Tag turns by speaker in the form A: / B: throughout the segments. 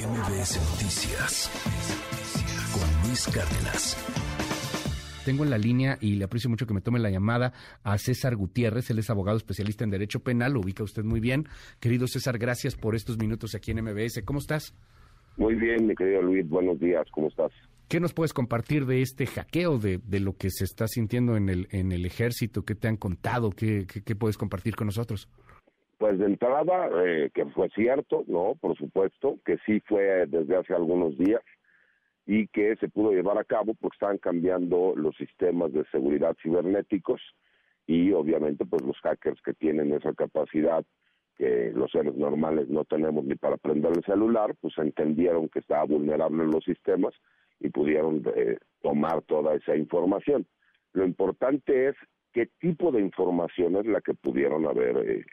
A: MBS Noticias con Luis Cárdenas.
B: Tengo en la línea y le aprecio mucho que me tome la llamada a César Gutiérrez. Él es abogado especialista en Derecho Penal, lo ubica usted muy bien. Querido César, gracias por estos minutos aquí en MBS. ¿Cómo estás?
C: Muy bien, mi querido Luis, buenos días, ¿cómo estás?
B: ¿Qué nos puedes compartir de este hackeo, de, de lo que se está sintiendo en el, en el ejército? ¿Qué te han contado? ¿Qué, qué, qué puedes compartir con nosotros?
C: Pues de entrada, eh, que fue cierto, ¿no? Por supuesto, que sí fue desde hace algunos días y que se pudo llevar a cabo porque estaban cambiando los sistemas de seguridad cibernéticos y obviamente pues los hackers que tienen esa capacidad que los seres normales no tenemos ni para prender el celular, pues entendieron que estaba vulnerable los sistemas y pudieron eh, tomar toda esa información. Lo importante es qué tipo de información es la que pudieron haber eh,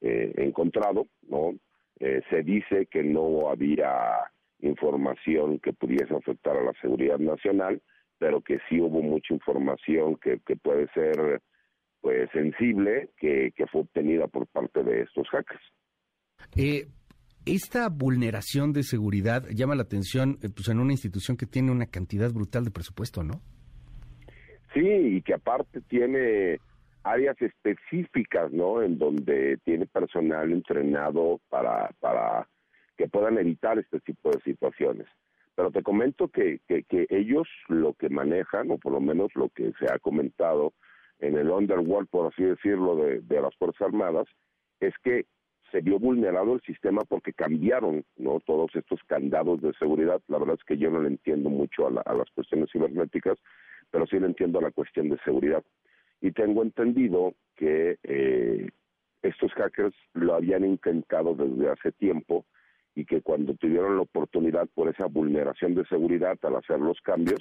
C: eh, encontrado, ¿no? Eh, se dice que no había información que pudiese afectar a la seguridad nacional, pero que sí hubo mucha información que, que puede ser pues sensible que, que, fue obtenida por parte de estos hackers.
B: Eh, esta vulneración de seguridad llama la atención eh, pues, en una institución que tiene una cantidad brutal de presupuesto, ¿no?
C: Sí, y que aparte tiene áreas específicas, ¿no? En donde tiene personal entrenado para, para que puedan evitar este tipo de situaciones. Pero te comento que, que, ellos lo que manejan, o por lo menos lo que se ha comentado en el underworld, por así decirlo, de, de las Fuerzas Armadas, es que se vio vulnerado el sistema porque cambiaron no todos estos candados de seguridad. La verdad es que yo no le entiendo mucho a, la, a las cuestiones cibernéticas, pero sí le entiendo a la cuestión de seguridad y tengo entendido que eh, estos hackers lo habían intentado desde hace tiempo y que cuando tuvieron la oportunidad por esa vulneración de seguridad al hacer los cambios,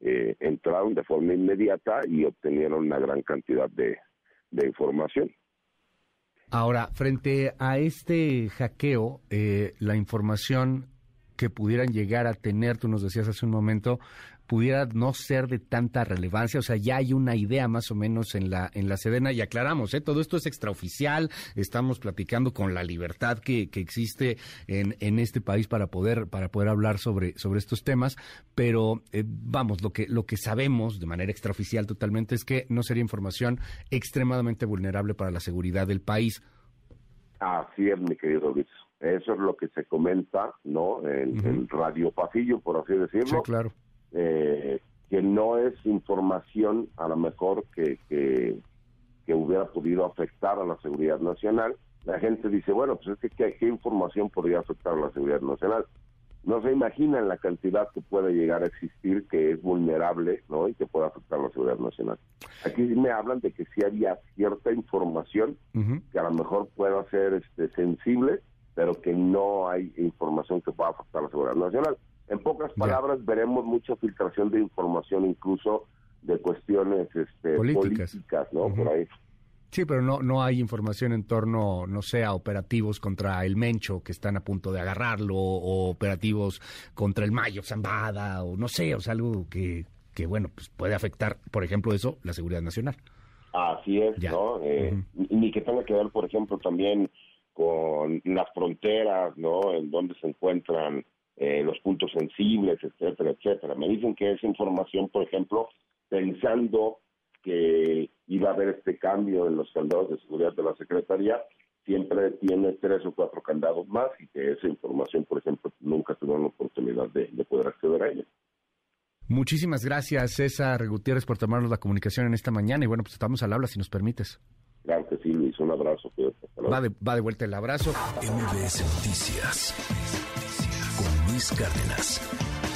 C: eh, entraron de forma inmediata y obtenieron una gran cantidad de, de información.
B: Ahora, frente a este hackeo, eh, la información que pudieran llegar a tener, tú nos decías hace un momento, pudiera no ser de tanta relevancia, o sea, ya hay una idea más o menos en la en la Sedena y aclaramos, ¿eh? todo esto es extraoficial, estamos platicando con la libertad que, que existe en, en este país para poder para poder hablar sobre sobre estos temas, pero eh, vamos, lo que lo que sabemos de manera extraoficial totalmente es que no sería información extremadamente vulnerable para la seguridad del país.
C: Así es, mi querido Luis. Eso es lo que se comenta, ¿no? En, uh -huh. en Radio Pasillo, por así decirlo.
B: Sí, claro
C: eh, que no es información a lo mejor que, que, que, hubiera podido afectar a la seguridad nacional. La gente dice, bueno, pues es que ¿qué, qué información podría afectar a la seguridad nacional? No se imaginan la cantidad que puede llegar a existir que es vulnerable ¿no? y que puede afectar a la seguridad nacional. Aquí me hablan de que sí había cierta información uh -huh. que a lo mejor pueda ser este, sensible, pero que no hay información que pueda afectar a la seguridad nacional. En pocas palabras, yeah. veremos mucha filtración de información, incluso de cuestiones este, políticas. políticas, ¿no? Uh -huh. Por ahí.
B: Sí, pero no, no hay información en torno, no sé, a operativos contra el Mencho que están a punto de agarrarlo, o operativos contra el Mayo Zambada, o no sé, o sea, algo que, que bueno, pues puede afectar, por ejemplo, eso, la seguridad nacional.
C: Así es, ya. ¿no? Eh, uh -huh. Ni que tenga que ver, por ejemplo, también con las fronteras, ¿no? En donde se encuentran eh, los puntos sensibles, etcétera, etcétera. Me dicen que esa información, por ejemplo, pensando que iba a haber este cambio en los candados de seguridad de la Secretaría, siempre tiene tres o cuatro candados más y que esa información, por ejemplo, nunca tuvieron la oportunidad de, de poder acceder a ella.
B: Muchísimas gracias, César Gutiérrez, por tomarnos la comunicación en esta mañana. Y bueno, pues estamos al habla, si nos permites.
C: Claro que sí, Luis. Un abrazo.
B: Va de, va de vuelta el abrazo.
A: MBS Noticias con Luis Cárdenas.